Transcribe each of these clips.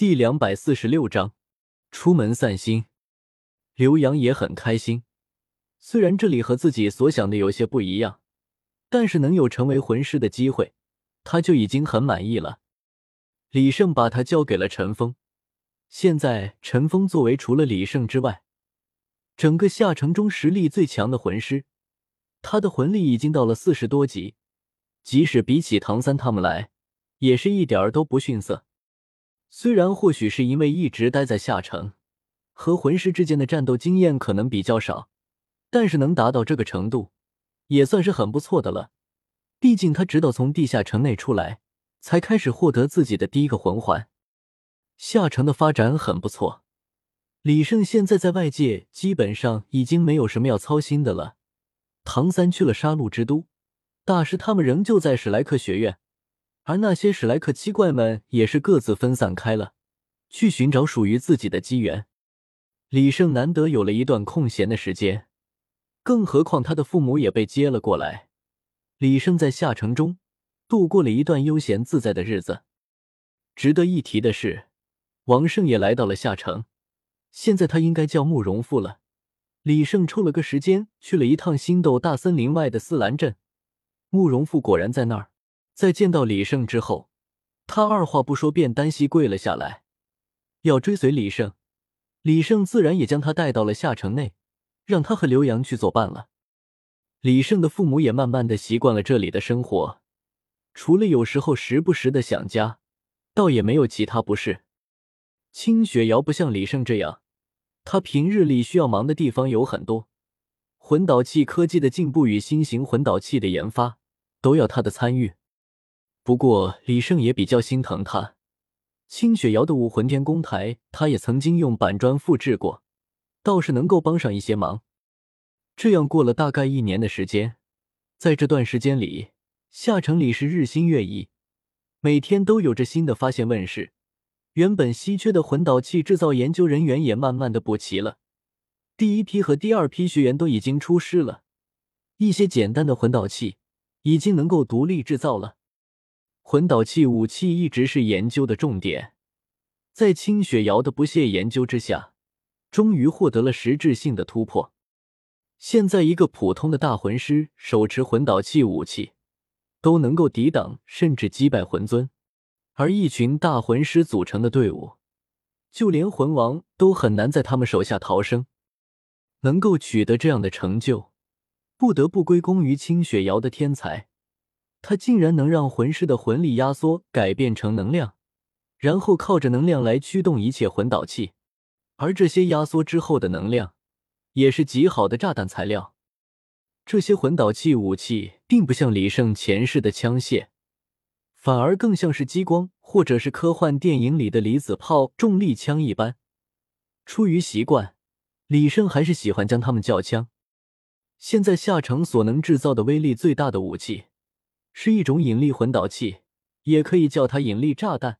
第两百四十六章，出门散心。刘洋也很开心，虽然这里和自己所想的有些不一样，但是能有成为魂师的机会，他就已经很满意了。李胜把他交给了陈峰，现在陈峰作为除了李胜之外，整个下城中实力最强的魂师，他的魂力已经到了四十多级，即使比起唐三他们来，也是一点儿都不逊色。虽然或许是因为一直待在下城，和魂师之间的战斗经验可能比较少，但是能达到这个程度，也算是很不错的了。毕竟他直到从地下城内出来，才开始获得自己的第一个魂环。下城的发展很不错，李胜现在在外界基本上已经没有什么要操心的了。唐三去了杀戮之都，大师他们仍旧在史莱克学院。而那些史莱克七怪们也是各自分散开了，去寻找属于自己的机缘。李胜难得有了一段空闲的时间，更何况他的父母也被接了过来。李胜在下城中度过了一段悠闲自在的日子。值得一提的是，王胜也来到了下城，现在他应该叫慕容复了。李胜抽了个时间去了一趟星斗大森林外的思兰镇，慕容复果然在那儿。在见到李胜之后，他二话不说便单膝跪了下来，要追随李胜。李胜自然也将他带到了下城内，让他和刘洋去作伴了。李胜的父母也慢慢的习惯了这里的生活，除了有时候时不时的想家，倒也没有其他不适。清雪瑶不像李胜这样，他平日里需要忙的地方有很多，魂导器科技的进步与新型魂导器的研发都要他的参与。不过李胜也比较心疼他，清雪瑶的武魂天宫台，他也曾经用板砖复制过，倒是能够帮上一些忙。这样过了大概一年的时间，在这段时间里，下城里是日新月异，每天都有着新的发现问世。原本稀缺的魂导器制造研究人员也慢慢的补齐了，第一批和第二批学员都已经出师了，一些简单的魂导器已经能够独立制造了。魂导器武器一直是研究的重点，在清雪瑶的不懈研究之下，终于获得了实质性的突破。现在，一个普通的大魂师手持魂导器武器，都能够抵挡甚至击败魂尊；而一群大魂师组成的队伍，就连魂王都很难在他们手下逃生。能够取得这样的成就，不得不归功于清雪瑶的天才。他竟然能让魂师的魂力压缩改变成能量，然后靠着能量来驱动一切魂导器，而这些压缩之后的能量，也是极好的炸弹材料。这些魂导器武器并不像李胜前世的枪械，反而更像是激光或者是科幻电影里的离子炮、重力枪一般。出于习惯，李胜还是喜欢将它们叫枪。现在下城所能制造的威力最大的武器。是一种引力魂导器，也可以叫它引力炸弹。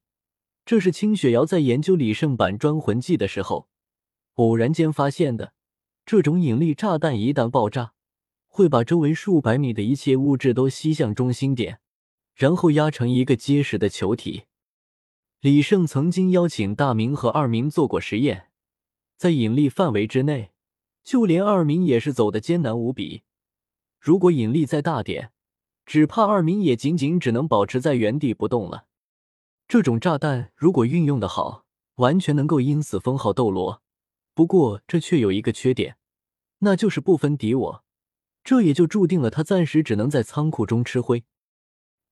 这是清雪瑶在研究李胜板砖魂技的时候偶然间发现的。这种引力炸弹一旦爆炸，会把周围数百米的一切物质都吸向中心点，然后压成一个结实的球体。李胜曾经邀请大明和二明做过实验，在引力范围之内，就连二明也是走的艰难无比。如果引力再大点，只怕二明也仅仅只能保持在原地不动了。这种炸弹如果运用的好，完全能够因此封号斗罗。不过这却有一个缺点，那就是不分敌我。这也就注定了他暂时只能在仓库中吃灰。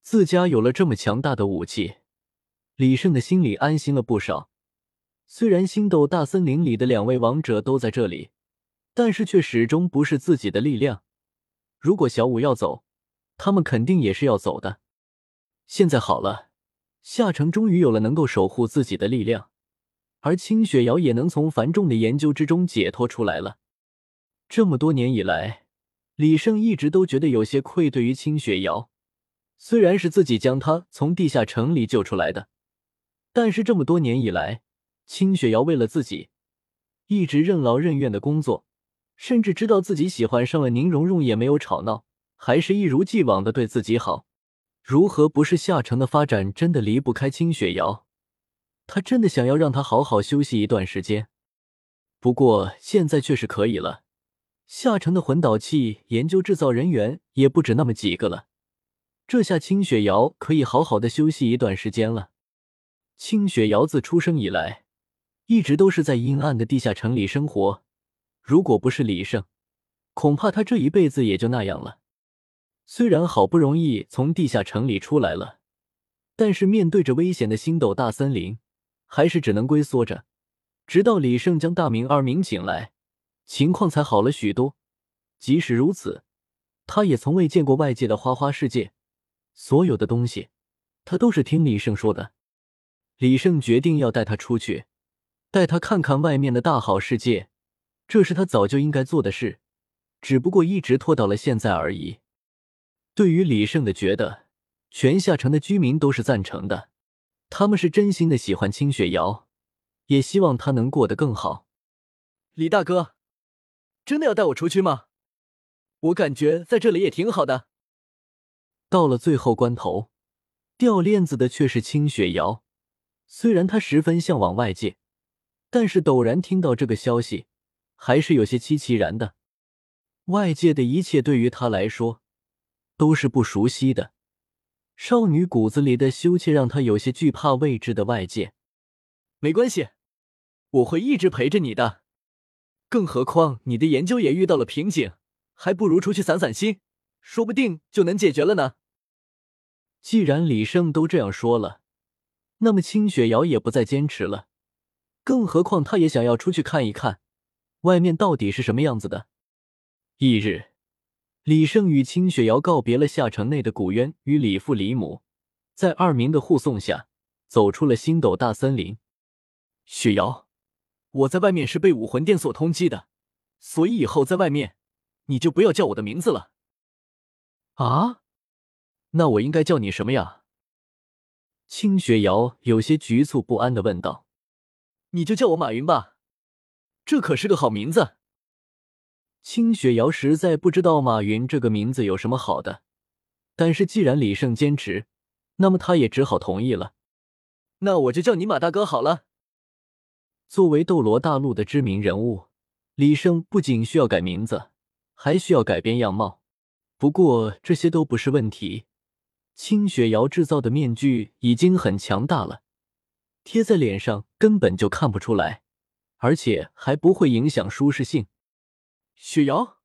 自家有了这么强大的武器，李胜的心里安心了不少。虽然星斗大森林里的两位王者都在这里，但是却始终不是自己的力量。如果小五要走，他们肯定也是要走的。现在好了，夏城终于有了能够守护自己的力量，而清雪瑶也能从繁重的研究之中解脱出来了。这么多年以来，李胜一直都觉得有些愧对于清雪瑶。虽然是自己将她从地下城里救出来的，但是这么多年以来，清雪瑶为了自己，一直任劳任怨的工作，甚至知道自己喜欢上了宁荣荣也没有吵闹。还是一如既往的对自己好，如何不是夏城的发展真的离不开清雪瑶？他真的想要让他好好休息一段时间。不过现在确实可以了，夏城的魂导器研究制造人员也不止那么几个了。这下清雪瑶可以好好的休息一段时间了。清雪瑶自出生以来，一直都是在阴暗的地下城里生活。如果不是李胜，恐怕他这一辈子也就那样了。虽然好不容易从地下城里出来了，但是面对着危险的星斗大森林，还是只能龟缩着。直到李胜将大明二明请来，情况才好了许多。即使如此，他也从未见过外界的花花世界，所有的东西，他都是听李胜说的。李胜决定要带他出去，带他看看外面的大好世界，这是他早就应该做的事，只不过一直拖到了现在而已。对于李胜的觉得，全下城的居民都是赞成的，他们是真心的喜欢清雪瑶。也希望他能过得更好。李大哥，真的要带我出去吗？我感觉在这里也挺好的。到了最后关头，掉链子的却是清雪瑶。虽然他十分向往外界，但是陡然听到这个消息，还是有些凄凄然的。外界的一切对于他来说都是不熟悉的，少女骨子里的羞怯让她有些惧怕未知的外界。没关系。我会一直陪着你的，更何况你的研究也遇到了瓶颈，还不如出去散散心，说不定就能解决了呢。既然李胜都这样说了，那么清雪瑶也不再坚持了。更何况她也想要出去看一看，外面到底是什么样子的。翌日，李胜与清雪瑶告别了下城内的古渊与李父李母，在二明的护送下，走出了星斗大森林。雪瑶。我在外面是被武魂殿所通缉的，所以以后在外面你就不要叫我的名字了。啊？那我应该叫你什么呀？清雪瑶有些局促不安的问道。你就叫我马云吧，这可是个好名字。清雪瑶实在不知道马云这个名字有什么好的，但是既然李胜坚持，那么他也只好同意了。那我就叫你马大哥好了。作为斗罗大陆的知名人物，李胜不仅需要改名字，还需要改变样貌。不过这些都不是问题，清雪瑶制造的面具已经很强大了，贴在脸上根本就看不出来，而且还不会影响舒适性。雪瑶，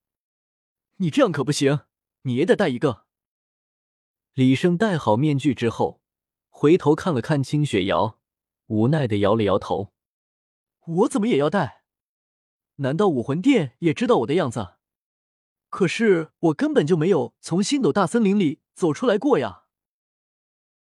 你这样可不行，你也得戴一个。李胜戴好面具之后，回头看了看清雪瑶，无奈的摇了摇头。我怎么也要带？难道武魂殿也知道我的样子？可是我根本就没有从星斗大森林里走出来过呀！